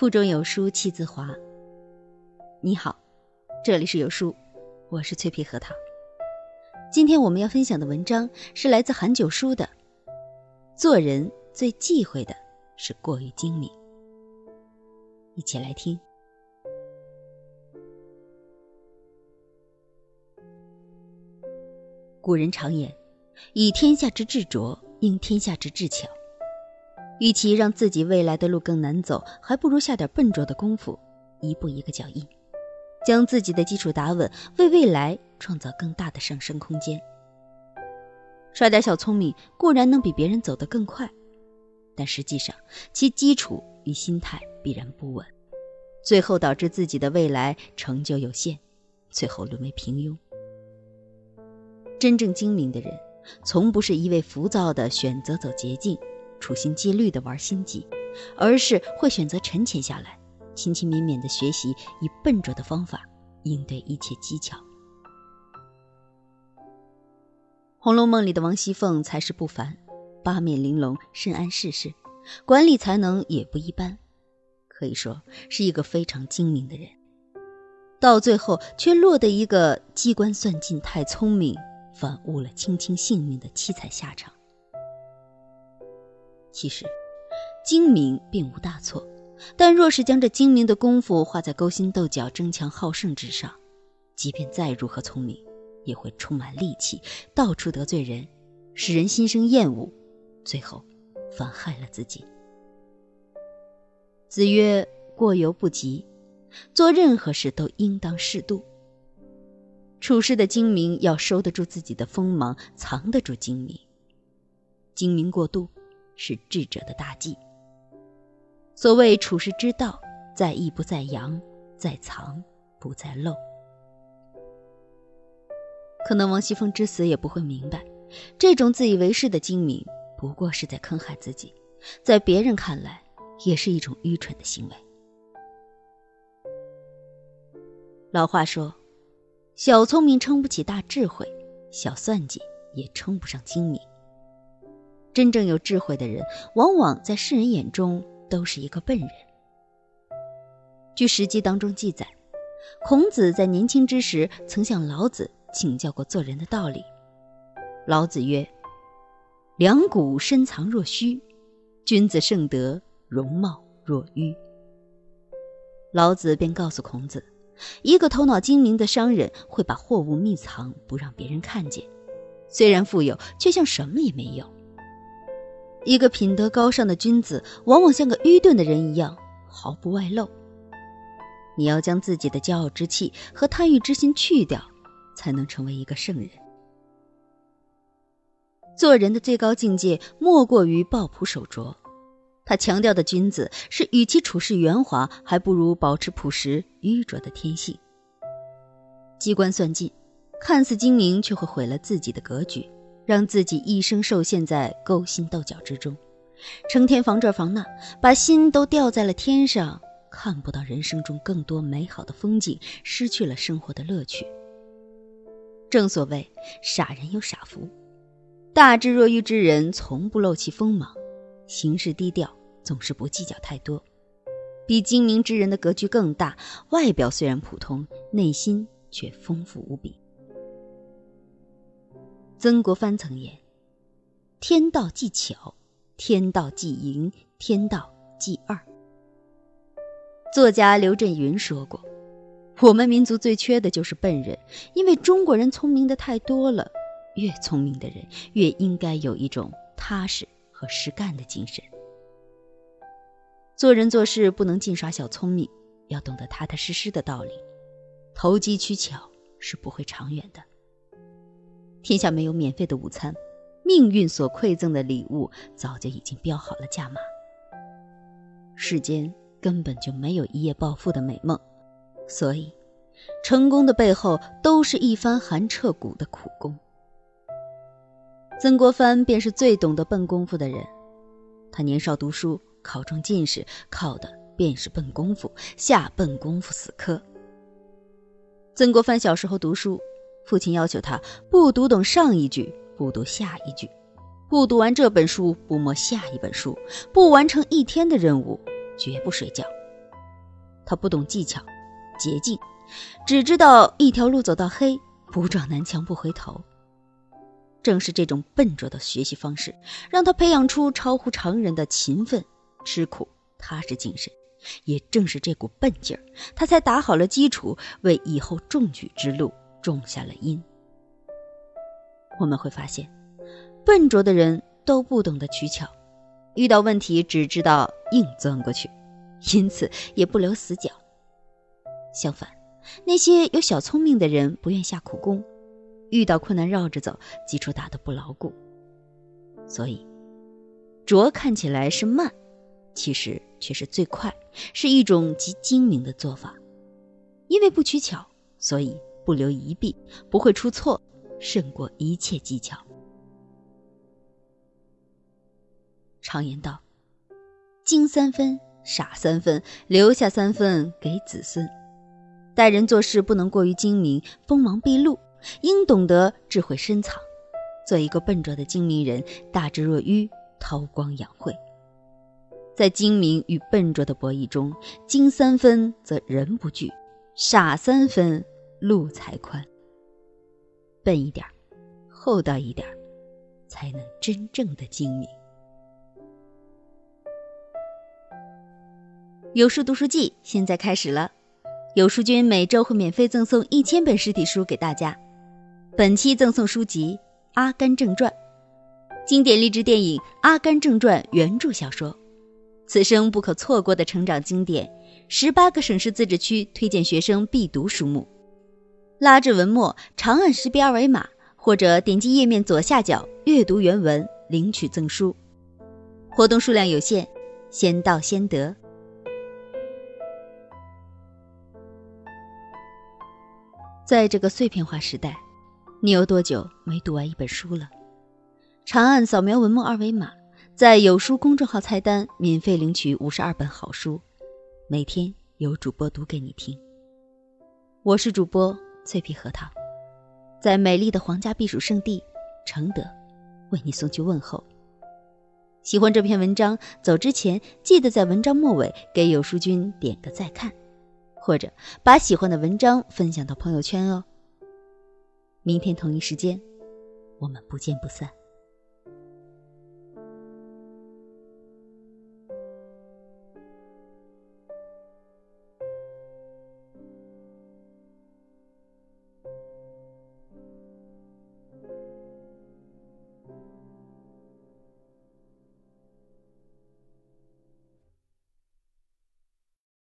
腹中有书气自华。你好，这里是有书，我是脆皮核桃。今天我们要分享的文章是来自韩九书的。做人最忌讳的是过于精明。一起来听。古人常言：“以天下之智拙，应天下之智巧。”与其让自己未来的路更难走，还不如下点笨拙的功夫，一步一个脚印，将自己的基础打稳，为未来创造更大的上升空间。耍点小聪明固然能比别人走得更快，但实际上其基础与心态必然不稳，最后导致自己的未来成就有限，最后沦为平庸。真正精明的人，从不是一味浮躁的选择走捷径。处心积虑地玩心机，而是会选择沉潜下来，勤勤勉勉地学习，以笨拙的方法应对一切技巧。《红楼梦》里的王熙凤才是不凡，八面玲珑，深谙世事，管理才能也不一般，可以说是一个非常精明的人。到最后，却落得一个机关算尽太聪明，反误了卿卿性命的凄惨下场。其实，精明并无大错，但若是将这精明的功夫花在勾心斗角、争强好胜之上，即便再如何聪明，也会充满戾气，到处得罪人，使人心生厌恶，最后反害了自己。子曰：“过犹不及。”做任何事都应当适度。处事的精明要收得住自己的锋芒，藏得住精明。精明过度。是智者的大忌。所谓处世之道，在抑不在扬，在藏不在露。可能王熙凤之死也不会明白，这种自以为是的精明，不过是在坑害自己，在别人看来，也是一种愚蠢的行为。老话说：“小聪明撑不起大智慧，小算计也称不上精明。”真正有智慧的人，往往在世人眼中都是一个笨人。据《史记》当中记载，孔子在年轻之时曾向老子请教过做人的道理。老子曰：“两股深藏若虚，君子盛德，容貌若愚。”老子便告诉孔子，一个头脑精明的商人会把货物秘藏，不让别人看见，虽然富有，却像什么也没有。一个品德高尚的君子，往往像个愚钝的人一样，毫不外露。你要将自己的骄傲之气和贪欲之心去掉，才能成为一个圣人。做人的最高境界，莫过于抱朴守拙。他强调的君子，是与其处事圆滑，还不如保持朴实愚拙的天性。机关算尽，看似精明，却会毁了自己的格局。让自己一生受限在勾心斗角之中，成天防这防那，把心都吊在了天上，看不到人生中更多美好的风景，失去了生活的乐趣。正所谓傻人有傻福，大智若愚之人从不露其锋芒，行事低调，总是不计较太多，比精明之人的格局更大，外表虽然普通，内心却丰富无比。曾国藩曾言：“天道既巧，天道既盈，天道既二。”作家刘震云说过：“我们民族最缺的就是笨人，因为中国人聪明的太多了。越聪明的人，越应该有一种踏实和实干的精神。做人做事不能尽耍小聪明，要懂得踏踏实实的道理。投机取巧是不会长远的。”天下没有免费的午餐，命运所馈赠的礼物早就已经标好了价码。世间根本就没有一夜暴富的美梦，所以，成功的背后都是一番寒彻骨的苦功。曾国藩便是最懂得笨功夫的人，他年少读书，考中进士，靠的便是笨功夫，下笨功夫死磕。曾国藩小时候读书。父亲要求他不读懂上一句，不读下一句，不读完这本书，不摸下一本书，不完成一天的任务，绝不睡觉。他不懂技巧、捷径，只知道一条路走到黑，不撞南墙不回头。正是这种笨拙的学习方式，让他培养出超乎常人的勤奋、吃苦、踏实精神。也正是这股笨劲儿，他才打好了基础，为以后中举之路种下了因。我们会发现，笨拙的人都不懂得取巧，遇到问题只知道硬钻过去，因此也不留死角。相反，那些有小聪明的人不愿下苦功。遇到困难绕着走，基础打得不牢固，所以拙看起来是慢，其实却是最快，是一种极精明的做法。因为不取巧，所以不留一弊，不会出错，胜过一切技巧。常言道：“精三分，傻三分，留下三分给子孙。”待人做事不能过于精明，锋芒毕露。应懂得智慧深藏，做一个笨拙的精明人，大智若愚，韬光养晦。在精明与笨拙的博弈中，精三分则人不惧，傻三分路才宽。笨一点，厚道一点，才能真正的精明。有书读书记现在开始了，有书君每周会免费赠送一千本实体书给大家。本期赠送书籍《阿甘正传》，经典励志电影《阿甘正传》原著小说，此生不可错过的成长经典。十八个省市自治区推荐学生必读书目。拉至文末，长按识别二维码，或者点击页面左下角阅读原文领取赠书。活动数量有限，先到先得。在这个碎片化时代。你有多久没读完一本书了？长按扫描文末二维码，在有书公众号菜单免费领取五十二本好书，每天有主播读给你听。我是主播脆皮核桃，在美丽的皇家避暑胜地承德，为你送去问候。喜欢这篇文章，走之前记得在文章末尾给有书君点个再看，或者把喜欢的文章分享到朋友圈哦。明天同一时间，我们不见不散。